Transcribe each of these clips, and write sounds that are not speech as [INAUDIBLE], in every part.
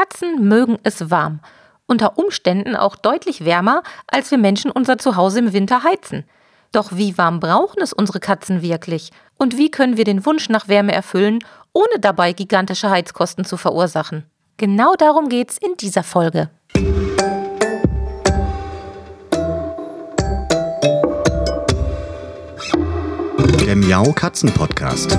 Katzen mögen es warm. Unter Umständen auch deutlich wärmer, als wir Menschen unser Zuhause im Winter heizen. Doch wie warm brauchen es unsere Katzen wirklich? Und wie können wir den Wunsch nach Wärme erfüllen, ohne dabei gigantische Heizkosten zu verursachen? Genau darum geht's in dieser Folge. Der Miau Katzen Podcast.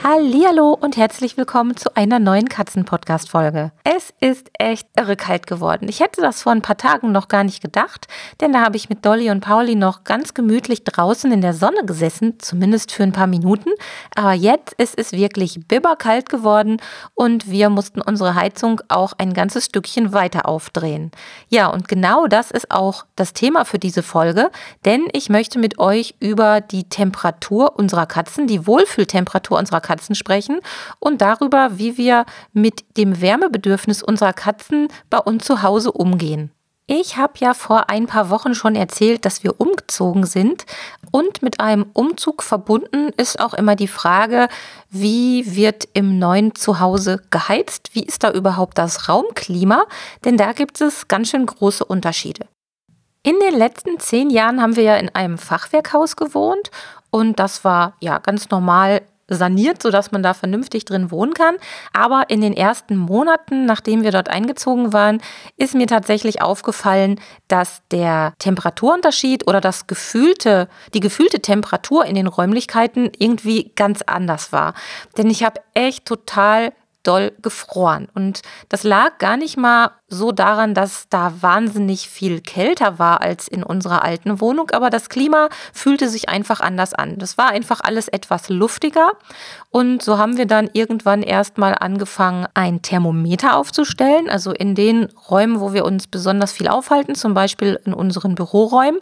Hallihallo und herzlich willkommen zu einer neuen Katzen-Podcast-Folge. Es ist echt irre kalt geworden. Ich hätte das vor ein paar Tagen noch gar nicht gedacht, denn da habe ich mit Dolly und Pauli noch ganz gemütlich draußen in der Sonne gesessen, zumindest für ein paar Minuten. Aber jetzt ist es wirklich bibberkalt geworden und wir mussten unsere Heizung auch ein ganzes Stückchen weiter aufdrehen. Ja, und genau das ist auch das Thema für diese Folge, denn ich möchte mit euch über die Temperatur unserer Katzen, die Wohlfühltemperatur unserer Katzen sprechen und darüber, wie wir mit dem Wärmebedürfnis unserer Katzen bei uns zu Hause umgehen. Ich habe ja vor ein paar Wochen schon erzählt, dass wir umgezogen sind und mit einem Umzug verbunden ist auch immer die Frage, wie wird im neuen Zuhause geheizt? Wie ist da überhaupt das Raumklima? Denn da gibt es ganz schön große Unterschiede. In den letzten zehn Jahren haben wir ja in einem Fachwerkhaus gewohnt und das war ja ganz normal saniert, sodass man da vernünftig drin wohnen kann. Aber in den ersten Monaten, nachdem wir dort eingezogen waren, ist mir tatsächlich aufgefallen, dass der Temperaturunterschied oder das gefühlte, die gefühlte Temperatur in den Räumlichkeiten irgendwie ganz anders war. Denn ich habe echt total doll gefroren. Und das lag gar nicht mal so daran, dass da wahnsinnig viel kälter war als in unserer alten Wohnung, aber das Klima fühlte sich einfach anders an. Das war einfach alles etwas luftiger und so haben wir dann irgendwann erstmal angefangen, ein Thermometer aufzustellen, also in den Räumen, wo wir uns besonders viel aufhalten, zum Beispiel in unseren Büroräumen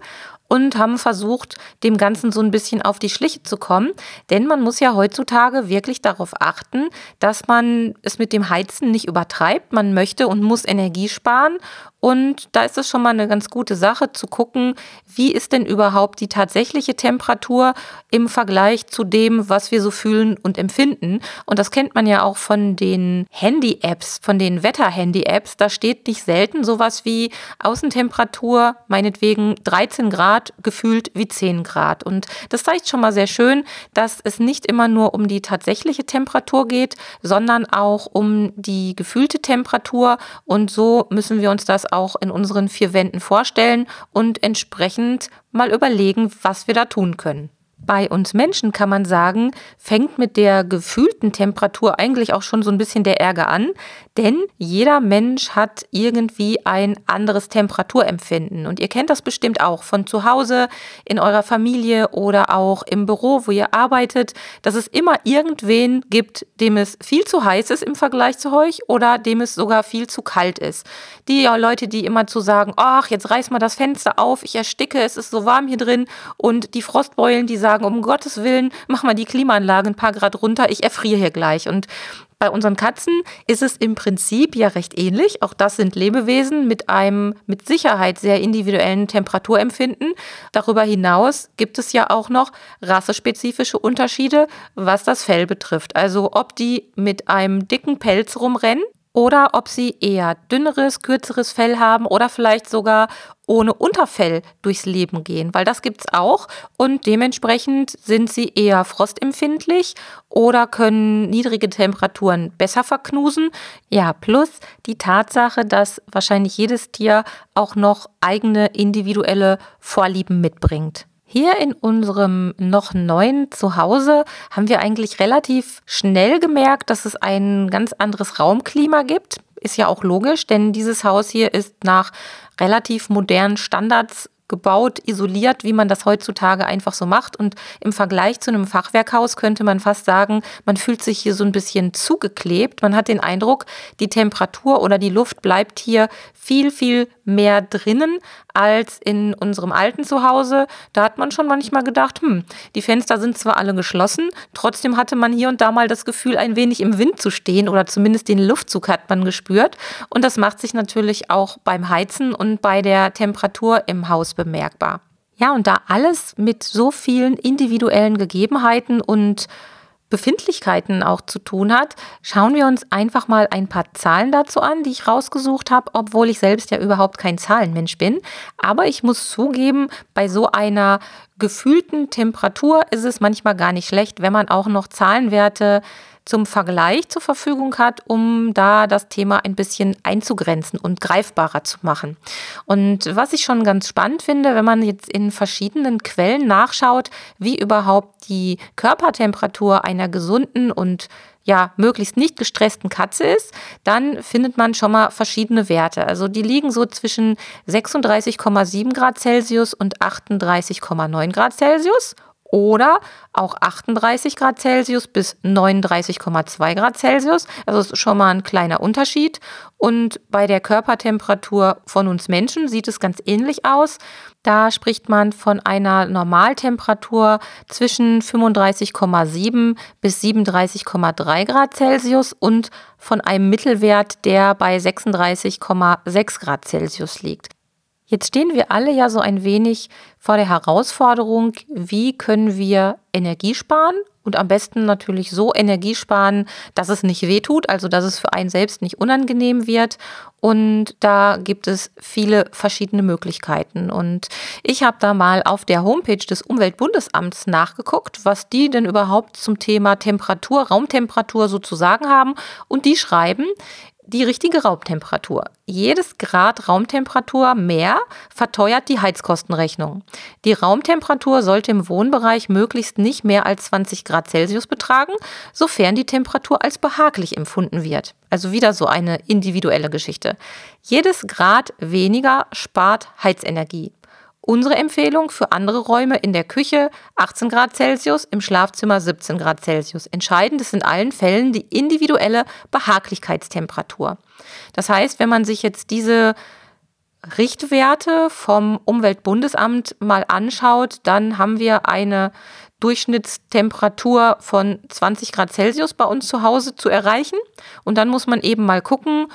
und haben versucht, dem Ganzen so ein bisschen auf die Schliche zu kommen. Denn man muss ja heutzutage wirklich darauf achten, dass man es mit dem Heizen nicht übertreibt. Man möchte und muss Energie sparen und da ist es schon mal eine ganz gute Sache zu gucken, wie ist denn überhaupt die tatsächliche Temperatur im Vergleich zu dem, was wir so fühlen und empfinden. Und das kennt man ja auch von den Handy-Apps, von den Wetter-Handy-Apps. Da steht nicht selten sowas wie Außentemperatur, meinetwegen 13 Grad, gefühlt wie 10 Grad. Und das zeigt schon mal sehr schön, dass es nicht immer nur um die tatsächliche Temperatur geht, sondern auch um die gefühlte Temperatur. Und so müssen wir uns das auch in unseren vier Wänden vorstellen und entsprechend mal überlegen, was wir da tun können. Bei uns Menschen kann man sagen, fängt mit der gefühlten Temperatur eigentlich auch schon so ein bisschen der Ärger an, denn jeder Mensch hat irgendwie ein anderes Temperaturempfinden. Und ihr kennt das bestimmt auch von zu Hause, in eurer Familie oder auch im Büro, wo ihr arbeitet, dass es immer irgendwen gibt, dem es viel zu heiß ist im Vergleich zu euch oder dem es sogar viel zu kalt ist. Die Leute, die immer zu sagen, ach, jetzt reiß mal das Fenster auf, ich ersticke, es ist so warm hier drin. Und die Frostbeulen, die sagen, um Gottes Willen, mach mal die Klimaanlage ein paar Grad runter, ich erfriere hier gleich. Und bei unseren Katzen ist es im Prinzip ja recht ähnlich. Auch das sind Lebewesen mit einem mit Sicherheit sehr individuellen Temperaturempfinden. Darüber hinaus gibt es ja auch noch rassespezifische Unterschiede, was das Fell betrifft. Also ob die mit einem dicken Pelz rumrennen oder ob sie eher dünneres, kürzeres Fell haben oder vielleicht sogar ohne Unterfell durchs Leben gehen, weil das gibt es auch und dementsprechend sind sie eher frostempfindlich oder können niedrige Temperaturen besser verknusen. Ja, plus die Tatsache, dass wahrscheinlich jedes Tier auch noch eigene individuelle Vorlieben mitbringt. Hier in unserem noch neuen Zuhause haben wir eigentlich relativ schnell gemerkt, dass es ein ganz anderes Raumklima gibt. Ist ja auch logisch, denn dieses Haus hier ist nach relativ modernen Standards gebaut, isoliert, wie man das heutzutage einfach so macht. Und im Vergleich zu einem Fachwerkhaus könnte man fast sagen, man fühlt sich hier so ein bisschen zugeklebt. Man hat den Eindruck, die Temperatur oder die Luft bleibt hier viel, viel mehr drinnen, als in unserem alten Zuhause. Da hat man schon manchmal gedacht, hm, die Fenster sind zwar alle geschlossen, trotzdem hatte man hier und da mal das Gefühl, ein wenig im Wind zu stehen oder zumindest den Luftzug hat man gespürt. Und das macht sich natürlich auch beim Heizen und bei der Temperatur im Haus bemerkbar. Ja, und da alles mit so vielen individuellen Gegebenheiten und Befindlichkeiten auch zu tun hat, schauen wir uns einfach mal ein paar Zahlen dazu an, die ich rausgesucht habe, obwohl ich selbst ja überhaupt kein Zahlenmensch bin. Aber ich muss zugeben, bei so einer gefühlten Temperatur ist es manchmal gar nicht schlecht, wenn man auch noch Zahlenwerte zum Vergleich zur Verfügung hat, um da das Thema ein bisschen einzugrenzen und greifbarer zu machen. Und was ich schon ganz spannend finde, wenn man jetzt in verschiedenen Quellen nachschaut, wie überhaupt die Körpertemperatur einer gesunden und ja, möglichst nicht gestressten Katze ist, dann findet man schon mal verschiedene Werte. Also die liegen so zwischen 36,7 Grad Celsius und 38,9 Grad Celsius oder auch 38 Grad Celsius bis 39,2 Grad Celsius. Also ist schon mal ein kleiner Unterschied. Und bei der Körpertemperatur von uns Menschen sieht es ganz ähnlich aus. Da spricht man von einer Normaltemperatur zwischen 35,7 bis 37,3 Grad Celsius und von einem Mittelwert, der bei 36,6 Grad Celsius liegt. Jetzt stehen wir alle ja so ein wenig vor der Herausforderung, wie können wir Energie sparen und am besten natürlich so Energie sparen, dass es nicht wehtut, also dass es für einen selbst nicht unangenehm wird. Und da gibt es viele verschiedene Möglichkeiten. Und ich habe da mal auf der Homepage des Umweltbundesamts nachgeguckt, was die denn überhaupt zum Thema Temperatur, Raumtemperatur sozusagen haben. Und die schreiben, die richtige Raumtemperatur. Jedes Grad Raumtemperatur mehr verteuert die Heizkostenrechnung. Die Raumtemperatur sollte im Wohnbereich möglichst nicht mehr als 20 Grad Celsius betragen, sofern die Temperatur als behaglich empfunden wird. Also wieder so eine individuelle Geschichte. Jedes Grad weniger spart Heizenergie. Unsere Empfehlung für andere Räume in der Küche 18 Grad Celsius, im Schlafzimmer 17 Grad Celsius. Entscheidend ist in allen Fällen die individuelle Behaglichkeitstemperatur. Das heißt, wenn man sich jetzt diese Richtwerte vom Umweltbundesamt mal anschaut, dann haben wir eine Durchschnittstemperatur von 20 Grad Celsius bei uns zu Hause zu erreichen. Und dann muss man eben mal gucken,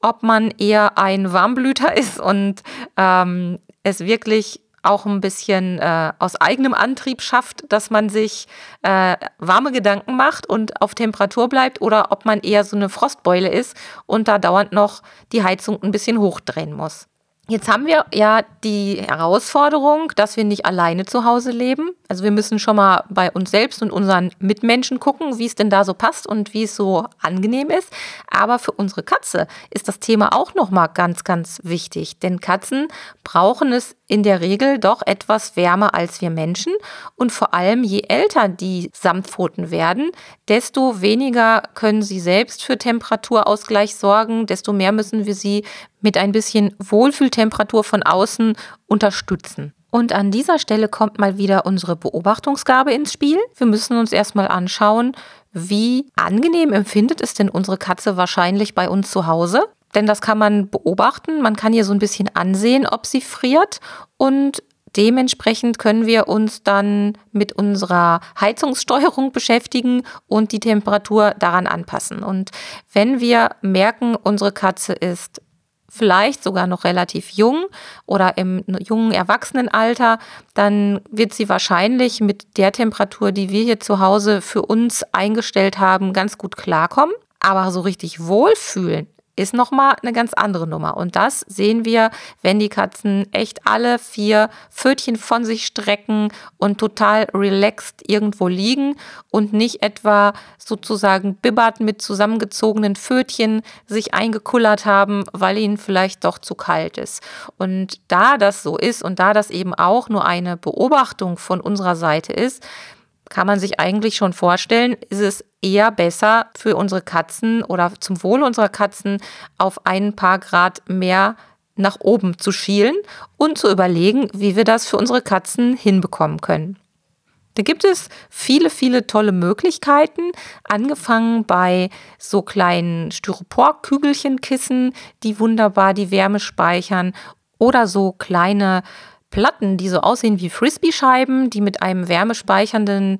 ob man eher ein Warmblüter [LAUGHS] ist und ähm, es wirklich auch ein bisschen äh, aus eigenem Antrieb schafft, dass man sich äh, warme Gedanken macht und auf Temperatur bleibt oder ob man eher so eine Frostbeule ist und da dauernd noch die Heizung ein bisschen hochdrehen muss. Jetzt haben wir ja die Herausforderung, dass wir nicht alleine zu Hause leben. Also wir müssen schon mal bei uns selbst und unseren Mitmenschen gucken, wie es denn da so passt und wie es so angenehm ist. Aber für unsere Katze ist das Thema auch noch mal ganz, ganz wichtig, denn Katzen brauchen es in der Regel doch etwas wärmer als wir Menschen und vor allem je älter die Samtpfoten werden, desto weniger können sie selbst für Temperaturausgleich sorgen, desto mehr müssen wir sie mit ein bisschen Wohlfühltemperatur von außen unterstützen. Und an dieser Stelle kommt mal wieder unsere Beobachtungsgabe ins Spiel. Wir müssen uns erstmal anschauen, wie angenehm empfindet es denn unsere Katze wahrscheinlich bei uns zu Hause? Denn das kann man beobachten. Man kann ihr so ein bisschen ansehen, ob sie friert. Und dementsprechend können wir uns dann mit unserer Heizungssteuerung [LAUGHS] beschäftigen und die Temperatur daran anpassen. Und wenn wir merken, unsere Katze ist vielleicht sogar noch relativ jung oder im jungen Erwachsenenalter, dann wird sie wahrscheinlich mit der Temperatur, die wir hier zu Hause für uns eingestellt haben, ganz gut klarkommen. Aber so richtig wohlfühlen ist nochmal eine ganz andere Nummer. Und das sehen wir, wenn die Katzen echt alle vier Pfötchen von sich strecken und total relaxed irgendwo liegen und nicht etwa sozusagen bibbert mit zusammengezogenen Pfötchen sich eingekullert haben, weil ihnen vielleicht doch zu kalt ist. Und da das so ist und da das eben auch nur eine Beobachtung von unserer Seite ist, kann man sich eigentlich schon vorstellen, ist es eher besser für unsere Katzen oder zum Wohle unserer Katzen auf ein paar Grad mehr nach oben zu schielen und zu überlegen, wie wir das für unsere Katzen hinbekommen können. Da gibt es viele, viele tolle Möglichkeiten, angefangen bei so kleinen Styroporkügelchenkissen, die wunderbar die Wärme speichern oder so kleine Platten, die so aussehen wie Frisbee-Scheiben, die mit einem wärmespeichernden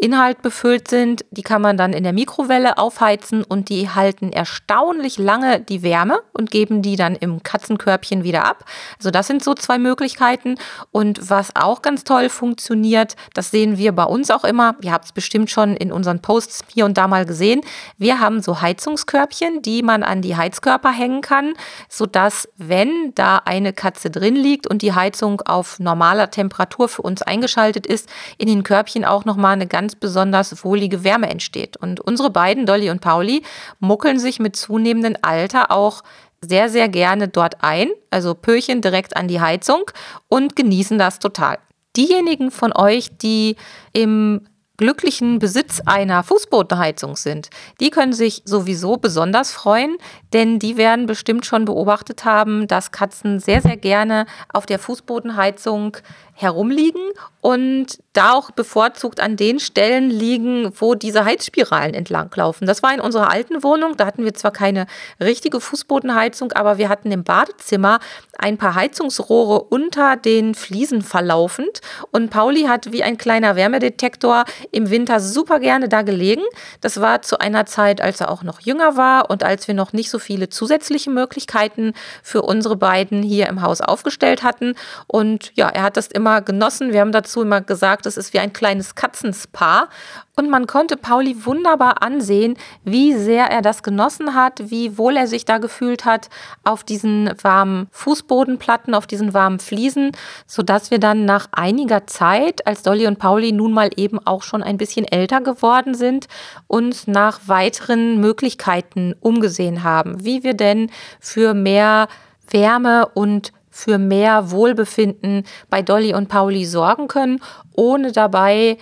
Inhalt befüllt sind. Die kann man dann in der Mikrowelle aufheizen und die halten erstaunlich lange die Wärme und geben die dann im Katzenkörbchen wieder ab. Also das sind so zwei Möglichkeiten. Und was auch ganz toll funktioniert, das sehen wir bei uns auch immer. Ihr habt es bestimmt schon in unseren Posts hier und da mal gesehen. Wir haben so Heizungskörbchen, die man an die Heizkörper hängen kann, sodass, wenn da eine Katze drin liegt und die Heizung auf normaler Temperatur für uns eingeschaltet ist, in den Körbchen auch nochmal eine ganz ganz besonders wohlige Wärme entsteht. Und unsere beiden, Dolly und Pauli, muckeln sich mit zunehmendem Alter auch sehr, sehr gerne dort ein, also Pöchen direkt an die Heizung und genießen das total. Diejenigen von euch, die im glücklichen Besitz einer Fußbodenheizung sind, die können sich sowieso besonders freuen, denn die werden bestimmt schon beobachtet haben, dass Katzen sehr, sehr gerne auf der Fußbodenheizung herumliegen und da auch bevorzugt an den Stellen liegen, wo diese Heizspiralen entlanglaufen. Das war in unserer alten Wohnung. Da hatten wir zwar keine richtige Fußbodenheizung, aber wir hatten im Badezimmer ein paar Heizungsrohre unter den Fliesen verlaufend. Und Pauli hat wie ein kleiner Wärmedetektor im Winter super gerne da gelegen. Das war zu einer Zeit, als er auch noch jünger war und als wir noch nicht so viele zusätzliche Möglichkeiten für unsere beiden hier im Haus aufgestellt hatten. Und ja, er hat das immer immer genossen. Wir haben dazu immer gesagt, es ist wie ein kleines Katzenspa. Und man konnte Pauli wunderbar ansehen, wie sehr er das genossen hat, wie wohl er sich da gefühlt hat auf diesen warmen Fußbodenplatten, auf diesen warmen Fliesen, sodass wir dann nach einiger Zeit, als Dolly und Pauli nun mal eben auch schon ein bisschen älter geworden sind, uns nach weiteren Möglichkeiten umgesehen haben, wie wir denn für mehr Wärme und für mehr Wohlbefinden bei Dolly und Pauli sorgen können, ohne dabei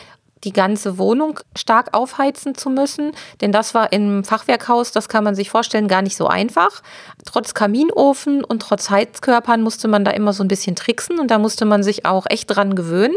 die ganze Wohnung stark aufheizen zu müssen, denn das war im Fachwerkhaus, das kann man sich vorstellen, gar nicht so einfach. Trotz Kaminofen und trotz Heizkörpern musste man da immer so ein bisschen tricksen und da musste man sich auch echt dran gewöhnen.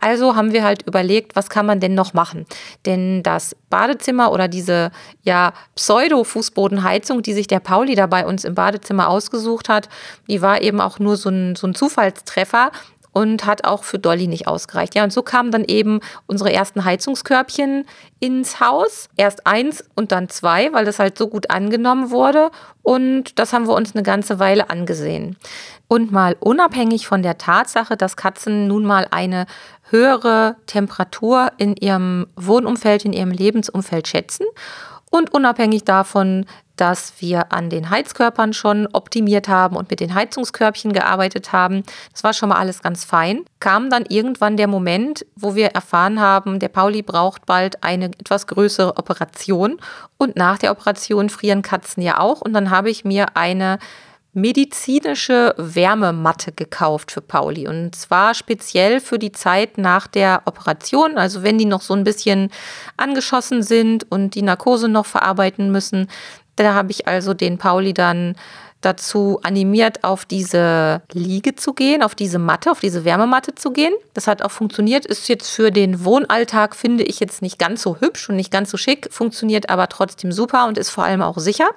Also haben wir halt überlegt, was kann man denn noch machen? Denn das Badezimmer oder diese ja Pseudo-Fußbodenheizung, die sich der Pauli da bei uns im Badezimmer ausgesucht hat, die war eben auch nur so ein, so ein Zufallstreffer und hat auch für Dolly nicht ausgereicht. Ja, und so kamen dann eben unsere ersten Heizungskörbchen ins Haus. Erst eins und dann zwei, weil das halt so gut angenommen wurde. Und das haben wir uns eine ganze Weile angesehen. Und mal unabhängig von der Tatsache, dass Katzen nun mal eine höhere Temperatur in ihrem Wohnumfeld, in ihrem Lebensumfeld schätzen und unabhängig davon, dass wir an den Heizkörpern schon optimiert haben und mit den Heizungskörbchen gearbeitet haben. Das war schon mal alles ganz fein. Kam dann irgendwann der Moment, wo wir erfahren haben, der Pauli braucht bald eine etwas größere Operation. Und nach der Operation frieren Katzen ja auch. Und dann habe ich mir eine medizinische Wärmematte gekauft für Pauli. Und zwar speziell für die Zeit nach der Operation. Also wenn die noch so ein bisschen angeschossen sind und die Narkose noch verarbeiten müssen. Da habe ich also den Pauli dann dazu animiert, auf diese Liege zu gehen, auf diese Matte, auf diese Wärmematte zu gehen. Das hat auch funktioniert. Ist jetzt für den Wohnalltag, finde ich, jetzt nicht ganz so hübsch und nicht ganz so schick, funktioniert aber trotzdem super und ist vor allem auch sicher.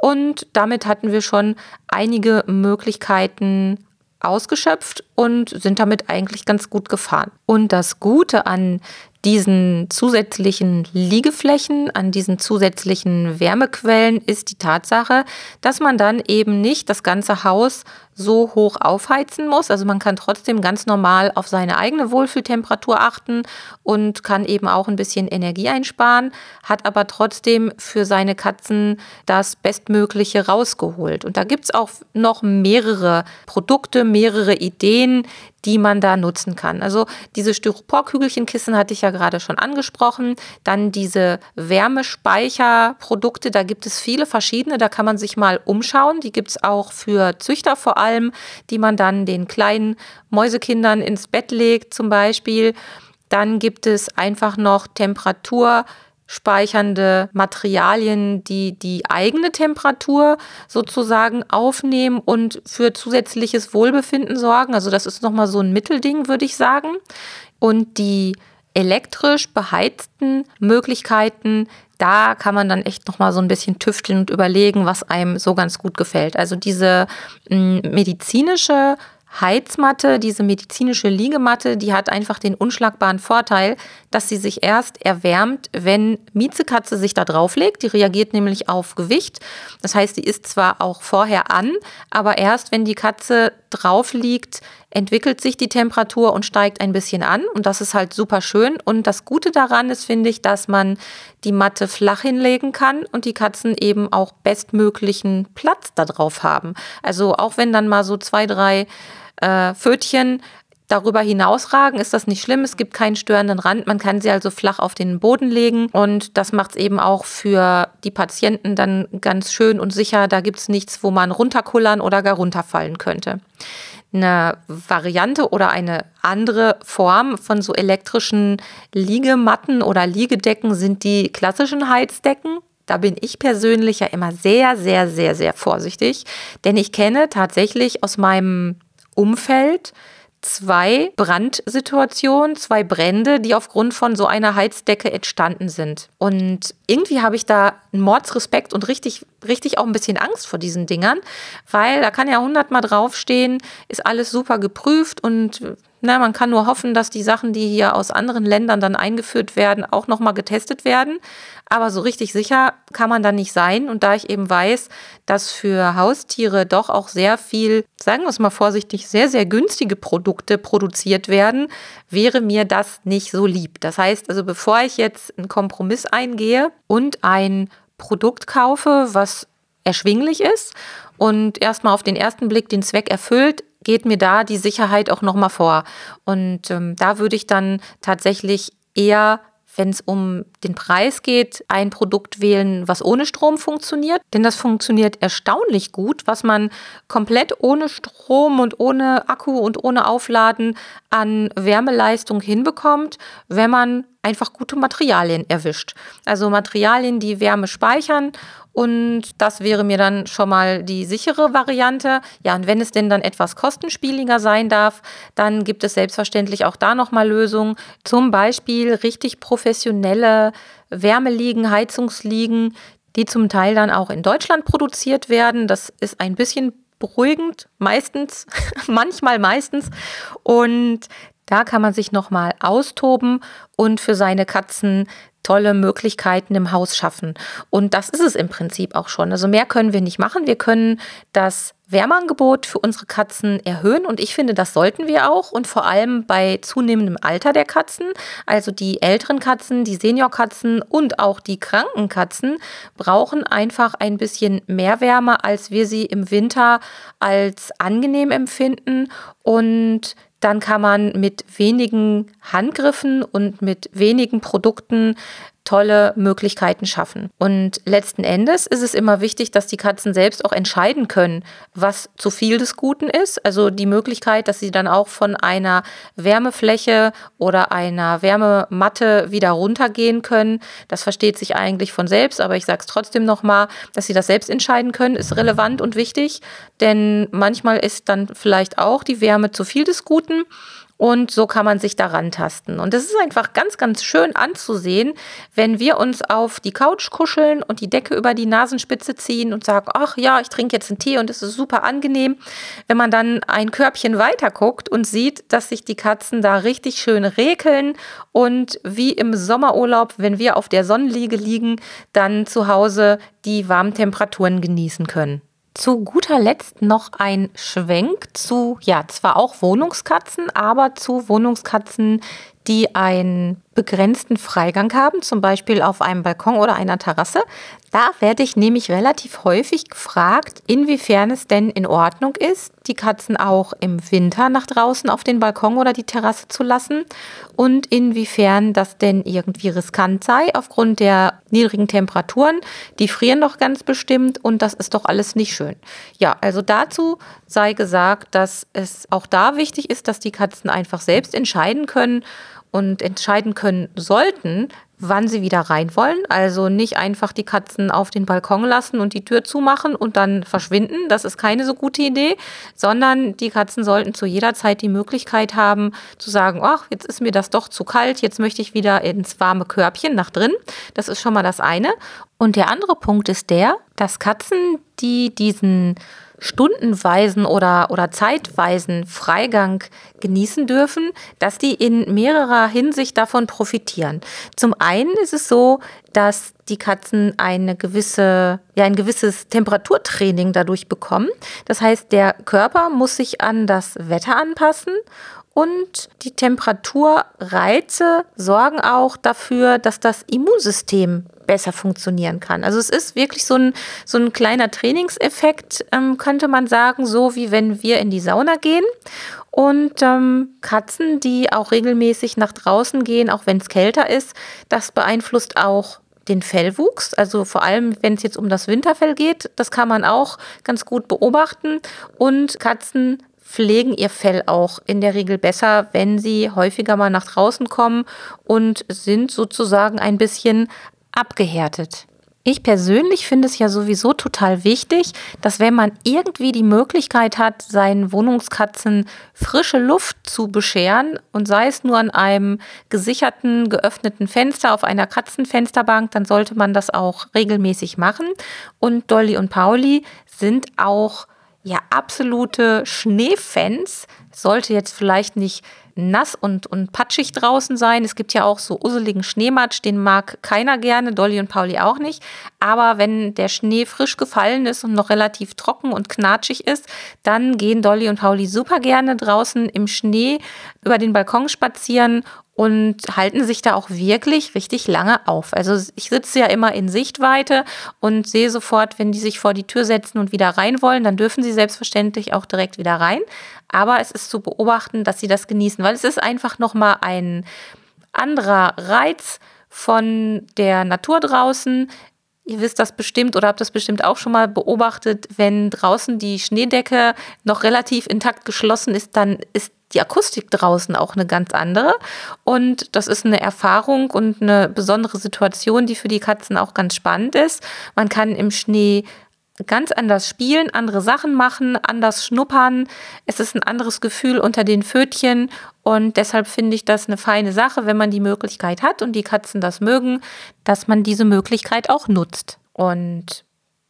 Und damit hatten wir schon einige Möglichkeiten ausgeschöpft und sind damit eigentlich ganz gut gefahren. Und das Gute an diesen zusätzlichen Liegeflächen, an diesen zusätzlichen Wärmequellen ist die Tatsache, dass man dann eben nicht das ganze Haus so hoch aufheizen muss. Also man kann trotzdem ganz normal auf seine eigene Wohlfühltemperatur achten und kann eben auch ein bisschen Energie einsparen, hat aber trotzdem für seine Katzen das Bestmögliche rausgeholt. Und da gibt es auch noch mehrere Produkte, mehrere Ideen, die man da nutzen kann. Also diese Styroporkügelchenkissen hatte ich ja gerade schon angesprochen. Dann diese Wärmespeicherprodukte, da gibt es viele verschiedene, da kann man sich mal umschauen. Die gibt es auch für Züchter vor allem, die man dann den kleinen Mäusekindern ins Bett legt zum Beispiel. Dann gibt es einfach noch Temperatur speichernde Materialien, die die eigene Temperatur sozusagen aufnehmen und für zusätzliches Wohlbefinden sorgen. Also das ist nochmal so ein Mittelding, würde ich sagen. Und die elektrisch beheizten Möglichkeiten, da kann man dann echt noch mal so ein bisschen tüfteln und überlegen, was einem so ganz gut gefällt. Also diese hm, medizinische Heizmatte, diese medizinische Liegematte, die hat einfach den unschlagbaren Vorteil, dass sie sich erst erwärmt, wenn Miezekatze sich da drauflegt. Die reagiert nämlich auf Gewicht. Das heißt, sie ist zwar auch vorher an, aber erst wenn die Katze drauf liegt, entwickelt sich die Temperatur und steigt ein bisschen an. Und das ist halt super schön. Und das Gute daran ist, finde ich, dass man die Matte flach hinlegen kann und die Katzen eben auch bestmöglichen Platz da drauf haben. Also auch wenn dann mal so zwei, drei äh, Pfötchen darüber hinausragen, ist das nicht schlimm. Es gibt keinen störenden Rand. Man kann sie also flach auf den Boden legen. Und das macht es eben auch für die Patienten dann ganz schön und sicher. Da gibt es nichts, wo man runterkullern oder gar runterfallen könnte. Eine Variante oder eine andere Form von so elektrischen Liegematten oder Liegedecken sind die klassischen Heizdecken. Da bin ich persönlich ja immer sehr, sehr, sehr, sehr vorsichtig, denn ich kenne tatsächlich aus meinem Umfeld zwei Brandsituationen, zwei Brände, die aufgrund von so einer Heizdecke entstanden sind. Und irgendwie habe ich da einen Mordsrespekt und richtig, richtig auch ein bisschen Angst vor diesen Dingern, weil da kann ja hundertmal draufstehen, ist alles super geprüft und na, man kann nur hoffen, dass die Sachen, die hier aus anderen Ländern dann eingeführt werden, auch nochmal getestet werden. Aber so richtig sicher kann man da nicht sein. Und da ich eben weiß, dass für Haustiere doch auch sehr viel, sagen wir es mal vorsichtig, sehr, sehr günstige Produkte produziert werden, wäre mir das nicht so lieb. Das heißt also, bevor ich jetzt einen Kompromiss eingehe und ein Produkt kaufe, was erschwinglich ist und erstmal auf den ersten Blick den Zweck erfüllt, geht mir da die Sicherheit auch nochmal vor. Und ähm, da würde ich dann tatsächlich eher wenn es um den Preis geht, ein Produkt wählen, was ohne Strom funktioniert. Denn das funktioniert erstaunlich gut, was man komplett ohne Strom und ohne Akku und ohne Aufladen an Wärmeleistung hinbekommt, wenn man einfach gute Materialien erwischt. Also Materialien, die Wärme speichern und das wäre mir dann schon mal die sichere Variante. Ja, und wenn es denn dann etwas kostenspieliger sein darf, dann gibt es selbstverständlich auch da nochmal Lösungen. Zum Beispiel richtig professionelle Wärmeliegen, Heizungsliegen, die zum Teil dann auch in Deutschland produziert werden. Das ist ein bisschen beruhigend, meistens, [LAUGHS] manchmal meistens. Und da kann man sich nochmal austoben und für seine Katzen tolle Möglichkeiten im Haus schaffen. Und das ist es im Prinzip auch schon. Also mehr können wir nicht machen. Wir können das Wärmeangebot für unsere Katzen erhöhen und ich finde, das sollten wir auch und vor allem bei zunehmendem Alter der Katzen, also die älteren Katzen, die Seniorkatzen und auch die kranken Katzen brauchen einfach ein bisschen mehr Wärme, als wir sie im Winter als angenehm empfinden und dann kann man mit wenigen Handgriffen und mit wenigen Produkten tolle Möglichkeiten schaffen. Und letzten Endes ist es immer wichtig, dass die Katzen selbst auch entscheiden können, was zu viel des Guten ist. Also die Möglichkeit, dass sie dann auch von einer Wärmefläche oder einer Wärmematte wieder runtergehen können. Das versteht sich eigentlich von selbst, aber ich sage es trotzdem nochmal, dass sie das selbst entscheiden können, ist relevant und wichtig. Denn manchmal ist dann vielleicht auch die Wärme zu viel des Guten. Und so kann man sich daran tasten. Und es ist einfach ganz, ganz schön anzusehen, wenn wir uns auf die Couch kuscheln und die Decke über die Nasenspitze ziehen und sagen, ach ja, ich trinke jetzt einen Tee und es ist super angenehm. Wenn man dann ein Körbchen weiter guckt und sieht, dass sich die Katzen da richtig schön rekeln und wie im Sommerurlaub, wenn wir auf der Sonnenliege liegen, dann zu Hause die warmen Temperaturen genießen können. Zu guter Letzt noch ein Schwenk zu, ja, zwar auch Wohnungskatzen, aber zu Wohnungskatzen, die einen begrenzten Freigang haben, zum Beispiel auf einem Balkon oder einer Terrasse. Da werde ich nämlich relativ häufig gefragt, inwiefern es denn in Ordnung ist, die Katzen auch im Winter nach draußen auf den Balkon oder die Terrasse zu lassen und inwiefern das denn irgendwie riskant sei aufgrund der niedrigen Temperaturen. Die frieren doch ganz bestimmt und das ist doch alles nicht schön. Ja, also dazu sei gesagt, dass es auch da wichtig ist, dass die Katzen einfach selbst entscheiden können, und entscheiden können sollten, wann sie wieder rein wollen. Also nicht einfach die Katzen auf den Balkon lassen und die Tür zumachen und dann verschwinden. Das ist keine so gute Idee, sondern die Katzen sollten zu jeder Zeit die Möglichkeit haben zu sagen, ach, jetzt ist mir das doch zu kalt, jetzt möchte ich wieder ins warme Körbchen nach drin. Das ist schon mal das eine. Und der andere Punkt ist der, dass Katzen, die diesen stundenweisen oder, oder zeitweisen Freigang genießen dürfen, dass die in mehrerer Hinsicht davon profitieren. Zum einen ist es so, dass die Katzen eine gewisse, ja, ein gewisses Temperaturtraining dadurch bekommen. Das heißt, der Körper muss sich an das Wetter anpassen und die Temperaturreize sorgen auch dafür, dass das Immunsystem besser funktionieren kann. Also es ist wirklich so ein, so ein kleiner Trainingseffekt, ähm, könnte man sagen, so wie wenn wir in die Sauna gehen. Und ähm, Katzen, die auch regelmäßig nach draußen gehen, auch wenn es kälter ist, das beeinflusst auch den Fellwuchs, also vor allem, wenn es jetzt um das Winterfell geht, das kann man auch ganz gut beobachten. Und Katzen pflegen ihr Fell auch in der Regel besser, wenn sie häufiger mal nach draußen kommen und sind sozusagen ein bisschen abgehärtet. Ich persönlich finde es ja sowieso total wichtig, dass wenn man irgendwie die Möglichkeit hat, seinen Wohnungskatzen frische Luft zu bescheren und sei es nur an einem gesicherten, geöffneten Fenster auf einer Katzenfensterbank, dann sollte man das auch regelmäßig machen. Und Dolly und Pauli sind auch ja absolute Schneefans. Sollte jetzt vielleicht nicht nass und, und patschig draußen sein. Es gibt ja auch so useligen Schneematsch, den mag keiner gerne, Dolly und Pauli auch nicht. Aber wenn der Schnee frisch gefallen ist und noch relativ trocken und knatschig ist, dann gehen Dolly und Pauli super gerne draußen im Schnee über den Balkon spazieren und halten sich da auch wirklich richtig lange auf. Also ich sitze ja immer in Sichtweite und sehe sofort, wenn die sich vor die Tür setzen und wieder rein wollen, dann dürfen sie selbstverständlich auch direkt wieder rein. Aber es ist zu beobachten, dass sie das genießen, weil es ist einfach nochmal ein anderer Reiz von der Natur draußen. Ihr wisst das bestimmt oder habt das bestimmt auch schon mal beobachtet, wenn draußen die Schneedecke noch relativ intakt geschlossen ist, dann ist die Akustik draußen auch eine ganz andere. Und das ist eine Erfahrung und eine besondere Situation, die für die Katzen auch ganz spannend ist. Man kann im Schnee ganz anders spielen, andere Sachen machen, anders schnuppern. Es ist ein anderes Gefühl unter den Pfötchen und deshalb finde ich das eine feine Sache, wenn man die Möglichkeit hat und die Katzen das mögen, dass man diese Möglichkeit auch nutzt. Und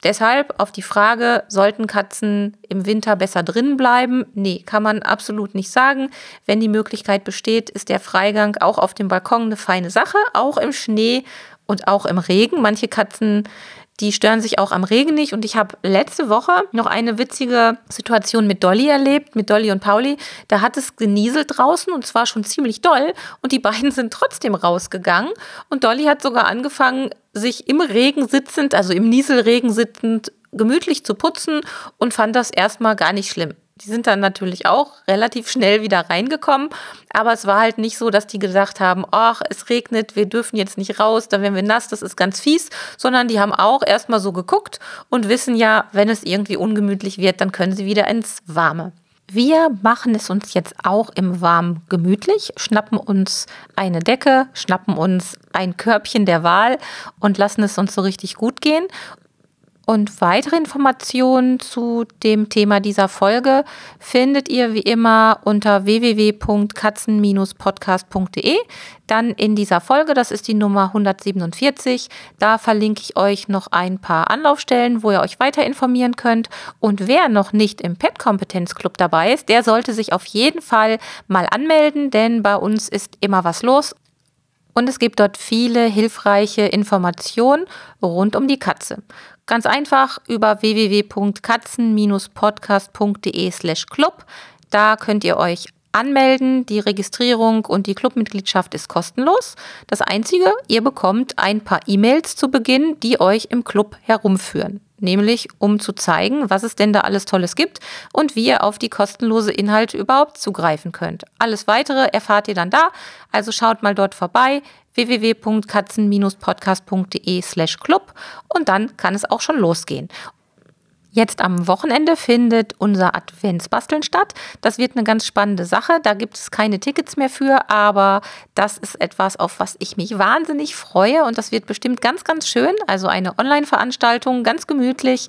Deshalb auf die Frage, sollten Katzen im Winter besser drin bleiben? Nee, kann man absolut nicht sagen. Wenn die Möglichkeit besteht, ist der Freigang auch auf dem Balkon eine feine Sache, auch im Schnee und auch im Regen. Manche Katzen die stören sich auch am Regen nicht. Und ich habe letzte Woche noch eine witzige Situation mit Dolly erlebt, mit Dolly und Pauli. Da hat es genieselt draußen und zwar schon ziemlich doll. Und die beiden sind trotzdem rausgegangen. Und Dolly hat sogar angefangen, sich im Regen sitzend, also im Nieselregen sitzend, gemütlich zu putzen und fand das erstmal gar nicht schlimm. Die sind dann natürlich auch relativ schnell wieder reingekommen, aber es war halt nicht so, dass die gesagt haben, ach, es regnet, wir dürfen jetzt nicht raus, da werden wir nass, das ist ganz fies, sondern die haben auch erstmal so geguckt und wissen ja, wenn es irgendwie ungemütlich wird, dann können sie wieder ins Warme. Wir machen es uns jetzt auch im Warmen gemütlich, schnappen uns eine Decke, schnappen uns ein Körbchen der Wahl und lassen es uns so richtig gut gehen. Und weitere Informationen zu dem Thema dieser Folge findet ihr wie immer unter www.katzen-podcast.de. Dann in dieser Folge, das ist die Nummer 147, da verlinke ich euch noch ein paar Anlaufstellen, wo ihr euch weiter informieren könnt. Und wer noch nicht im Pet Kompetenz Club dabei ist, der sollte sich auf jeden Fall mal anmelden, denn bei uns ist immer was los und es gibt dort viele hilfreiche Informationen rund um die Katze. Ganz einfach über www.katzen-podcast.de slash club. Da könnt ihr euch anmelden. Die Registrierung und die Clubmitgliedschaft ist kostenlos. Das Einzige, ihr bekommt ein paar E-Mails zu Beginn, die euch im Club herumführen. Nämlich um zu zeigen, was es denn da alles Tolles gibt und wie ihr auf die kostenlose Inhalte überhaupt zugreifen könnt. Alles weitere erfahrt ihr dann da. Also schaut mal dort vorbei www.katzen-podcast.de slash club und dann kann es auch schon losgehen. Jetzt am Wochenende findet unser Adventsbasteln statt. Das wird eine ganz spannende Sache. Da gibt es keine Tickets mehr für, aber das ist etwas, auf was ich mich wahnsinnig freue und das wird bestimmt ganz, ganz schön. Also eine Online-Veranstaltung, ganz gemütlich,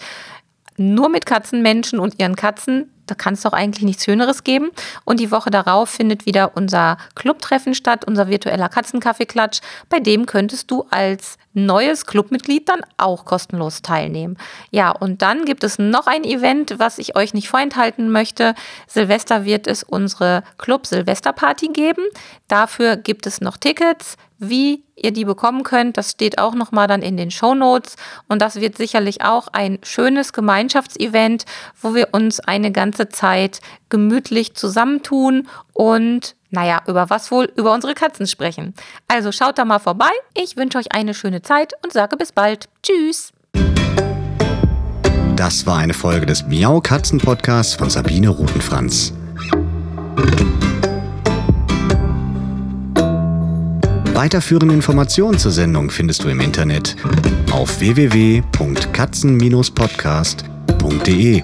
nur mit Katzenmenschen und ihren Katzen da kann es doch eigentlich nichts Schöneres geben. Und die Woche darauf findet wieder unser Clubtreffen statt, unser virtueller Katzenkaffeeklatsch. Bei dem könntest du als neues Clubmitglied dann auch kostenlos teilnehmen. Ja, und dann gibt es noch ein Event, was ich euch nicht vorenthalten möchte. Silvester wird es unsere Club Silvesterparty geben. Dafür gibt es noch Tickets. Wie ihr die bekommen könnt, das steht auch nochmal dann in den Show Notes. Und das wird sicherlich auch ein schönes Gemeinschaftsevent, wo wir uns eine ganze Zeit gemütlich zusammentun und naja, über was wohl? Über unsere Katzen sprechen. Also schaut da mal vorbei. Ich wünsche euch eine schöne Zeit und sage bis bald. Tschüss. Das war eine Folge des Miau Katzen Podcasts von Sabine Rutenfranz. Weiterführende Informationen zur Sendung findest du im Internet auf www.katzen-podcast.de.